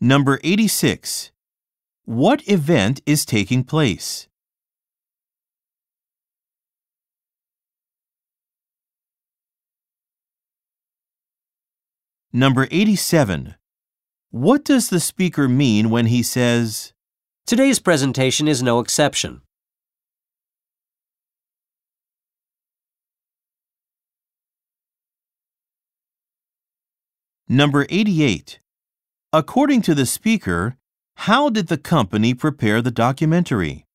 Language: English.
Number 86. What event is taking place? Number 87. What does the speaker mean when he says, Today's presentation is no exception. Number 88. According to the speaker, how did the company prepare the documentary?